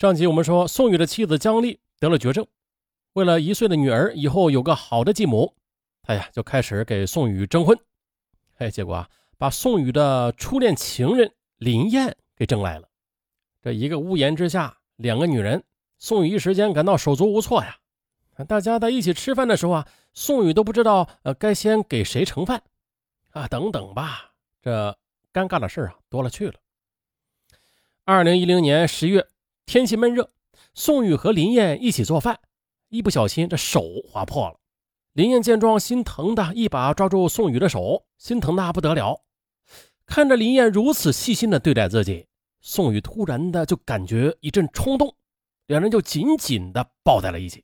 上集我们说，宋宇的妻子姜丽得了绝症，为了一岁的女儿以后有个好的继母，他呀就开始给宋宇征婚。哎，结果啊，把宋宇的初恋情人林燕给征来了。这一个屋檐之下，两个女人，宋宇一时间感到手足无措呀。大家在一起吃饭的时候啊，宋宇都不知道呃该先给谁盛饭啊，等等吧，这尴尬的事啊多了去了。二零一零年十月。天气闷热，宋宇和林燕一起做饭，一不小心这手划破了。林燕见状，心疼的一把抓住宋宇的手，心疼的不得了。看着林燕如此细心的对待自己，宋宇突然的就感觉一阵冲动，两人就紧紧的抱在了一起。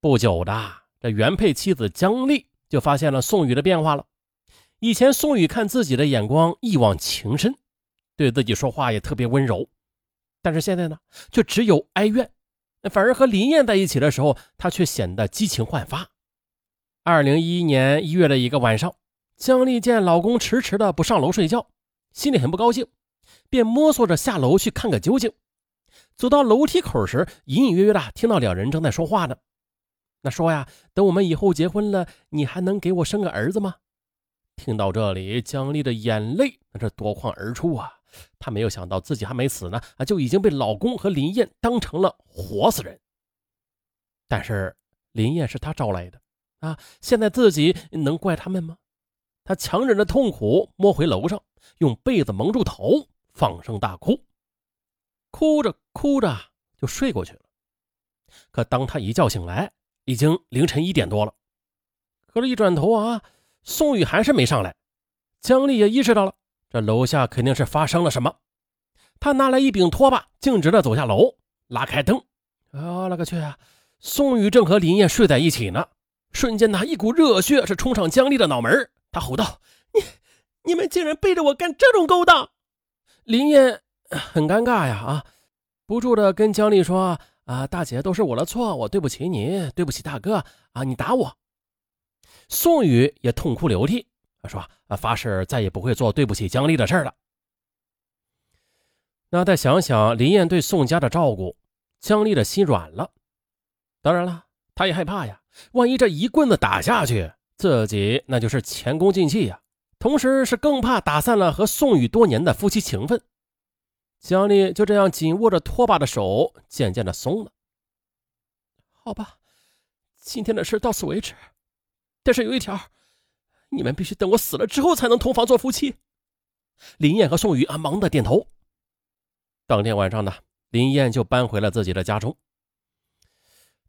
不久的，这原配妻子姜丽就发现了宋宇的变化了。以前宋宇看自己的眼光一往情深，对自己说话也特别温柔。但是现在呢，却只有哀怨，反而和林燕在一起的时候，他却显得激情焕发。二零一一年一月的一个晚上，姜丽见老公迟迟的不上楼睡觉，心里很不高兴，便摸索着下楼去看个究竟。走到楼梯口时，隐隐约约的听到两人正在说话呢。那说呀，等我们以后结婚了，你还能给我生个儿子吗？听到这里，姜丽的眼泪那是夺眶而出啊。她没有想到自己还没死呢，啊，就已经被老公和林燕当成了活死人。但是林燕是他招来的，啊，现在自己能怪他们吗？他强忍着痛苦，摸回楼上，用被子蒙住头，放声大哭，哭着哭着就睡过去了。可当他一觉醒来，已经凌晨一点多了。可是，一转头啊，宋宇还是没上来。姜丽也意识到了。这楼下肯定是发生了什么。他拿来一柄拖把，径直的走下楼，拉开灯。啊，了个去啊！宋宇正和林燕睡在一起呢。瞬间，呢，一股热血是冲上姜丽的脑门。他吼道：“你，你们竟然背着我干这种勾当！”林燕很尴尬呀，啊，不住的跟姜丽说：“啊，大姐，都是我的错，我对不起你，对不起大哥啊，你打我。”宋宇也痛哭流涕。他说：“啊，发誓再也不会做对不起姜丽的事了。”那再想想林燕对宋家的照顾，姜丽的心软了。当然了，他也害怕呀，万一这一棍子打下去，自己那就是前功尽弃呀。同时是更怕打散了和宋宇多年的夫妻情分。姜丽就这样紧握着拖把的手渐渐的松了。好吧，今天的事到此为止。但是有一条。你们必须等我死了之后才能同房做夫妻。林燕和宋宇啊，忙的点头。当天晚上呢，林燕就搬回了自己的家中。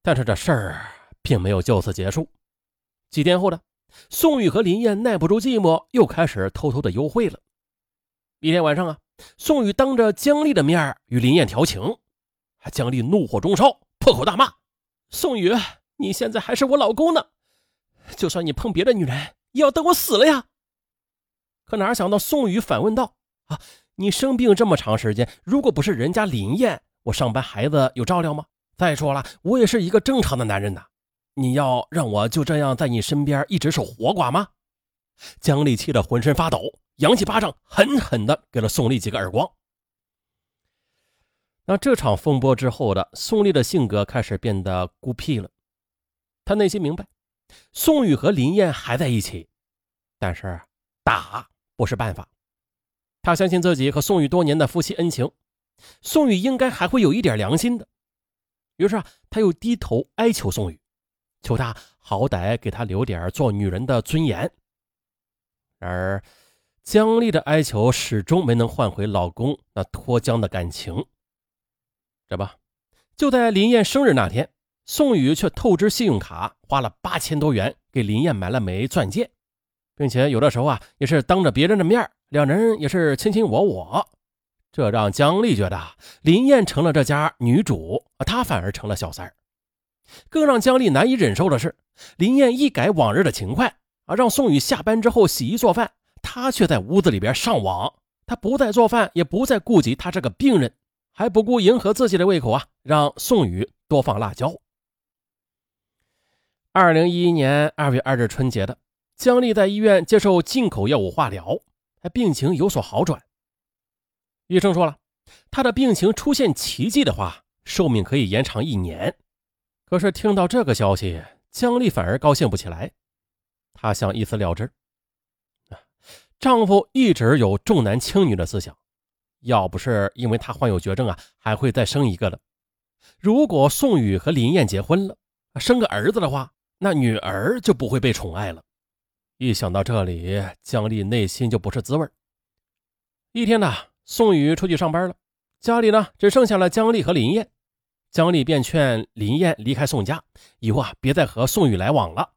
但是这事儿并没有就此结束。几天后呢，宋宇和林燕耐不住寂寞，又开始偷偷的幽会了。一天晚上啊，宋宇当着姜丽的面与林燕调情，姜丽怒火中烧，破口大骂：“宋宇，你现在还是我老公呢，就算你碰别的女人。”也要等我死了呀！可哪想到宋宇反问道：“啊，你生病这么长时间，如果不是人家林燕，我上班孩子有照料吗？再说了，我也是一个正常的男人呐，你要让我就这样在你身边一直守活寡吗？”姜丽气得浑身发抖，扬起巴掌，狠狠地给了宋丽几个耳光。那这场风波之后的宋丽的性格开始变得孤僻了，她内心明白。宋宇和林燕还在一起，但是打不是办法。他相信自己和宋宇多年的夫妻恩情，宋宇应该还会有一点良心的。于是啊，他又低头哀求宋宇，求他好歹给他留点做女人的尊严。然而，姜丽的哀求始终没能换回老公那脱缰的感情。这不，就在林燕生日那天。宋宇却透支信用卡，花了八千多元给林燕买了枚钻戒，并且有的时候啊，也是当着别人的面，两人也是卿卿我我。这让姜丽觉得林燕成了这家女主，她反而成了小三儿。更让姜丽难以忍受的是，林燕一改往日的勤快啊，让宋宇下班之后洗衣做饭，她却在屋子里边上网。她不再做饭，也不再顾及他这个病人，还不顾迎合自己的胃口啊，让宋宇多放辣椒。二零一一年二月二日春节的，姜丽在医院接受进口药物化疗，病情有所好转。医生说了，她的病情出现奇迹的话，寿命可以延长一年。可是听到这个消息，姜丽反而高兴不起来。她想一死了之。丈夫一直有重男轻女的思想，要不是因为他患有绝症啊，还会再生一个的。如果宋宇和林燕结婚了，生个儿子的话，那女儿就不会被宠爱了。一想到这里，姜丽内心就不是滋味一天呢，宋宇出去上班了，家里呢只剩下了姜丽和林燕。姜丽便劝林燕离开宋家，以后啊别再和宋宇来往了。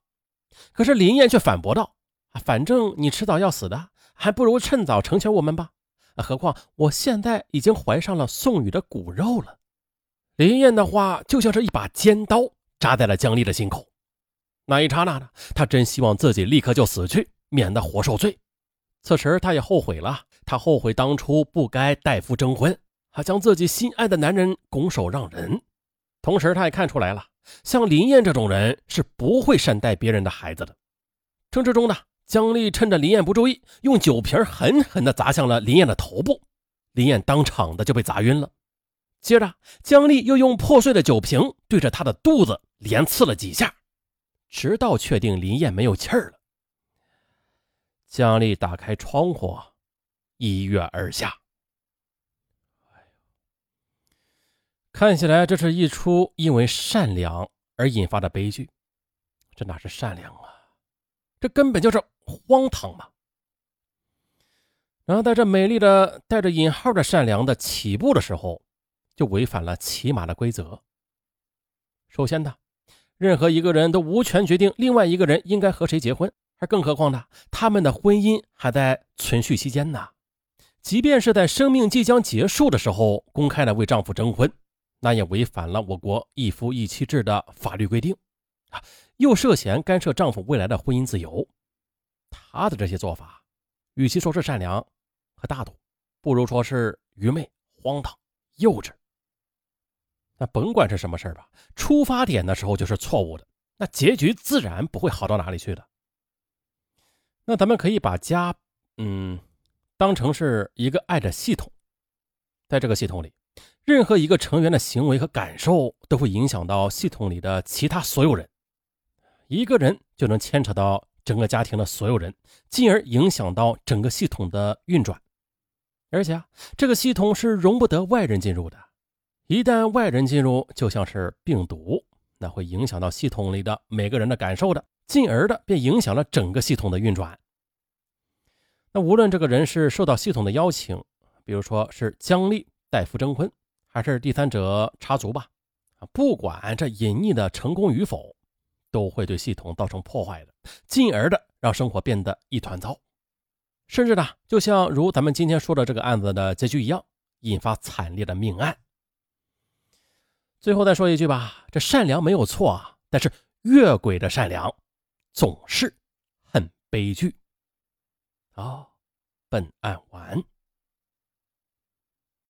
可是林燕却反驳道：“反正你迟早要死的，还不如趁早成全我们吧。何况我现在已经怀上了宋宇的骨肉了。”林燕的话就像是一把尖刀扎在了姜丽的心口。那一刹那呢，他真希望自己立刻就死去，免得活受罪。此时，他也后悔了，他后悔当初不该代夫征婚。还将自己心爱的男人拱手让人，同时他也看出来了，像林燕这种人是不会善待别人的孩子的。争执中呢，姜丽趁着林燕不注意，用酒瓶狠狠地砸向了林燕的头部，林燕当场的就被砸晕了。接着，姜丽又用破碎的酒瓶对着她的肚子连刺了几下，直到确定林燕没有气儿了，姜丽打开窗户，一跃而下。看起来这是一出因为善良而引发的悲剧，这哪是善良啊，这根本就是荒唐嘛！然后在这美丽的带着引号的善良的起步的时候，就违反了骑马的规则。首先呢，任何一个人都无权决定另外一个人应该和谁结婚，而更何况呢，他们的婚姻还在存续期间呢。即便是在生命即将结束的时候公开的为丈夫征婚。那也违反了我国一夫一妻制的法律规定，啊，又涉嫌干涉丈夫未来的婚姻自由。他的这些做法，与其说是善良和大度，不如说是愚昧、荒唐、幼稚。那甭管是什么事吧，出发点的时候就是错误的，那结局自然不会好到哪里去的。那咱们可以把家，嗯，当成是一个爱的系统，在这个系统里。任何一个成员的行为和感受都会影响到系统里的其他所有人，一个人就能牵扯到整个家庭的所有人，进而影响到整个系统的运转。而且啊，这个系统是容不得外人进入的，一旦外人进入，就像是病毒，那会影响到系统里的每个人的感受的，进而的便影响了整个系统的运转。那无论这个人是受到系统的邀请，比如说是姜丽。代夫征婚，还是第三者插足吧？啊，不管这隐匿的成功与否，都会对系统造成破坏的，进而的让生活变得一团糟，甚至呢，就像如咱们今天说的这个案子的结局一样，引发惨烈的命案。最后再说一句吧，这善良没有错啊，但是越轨的善良总是很悲剧。好，本案完。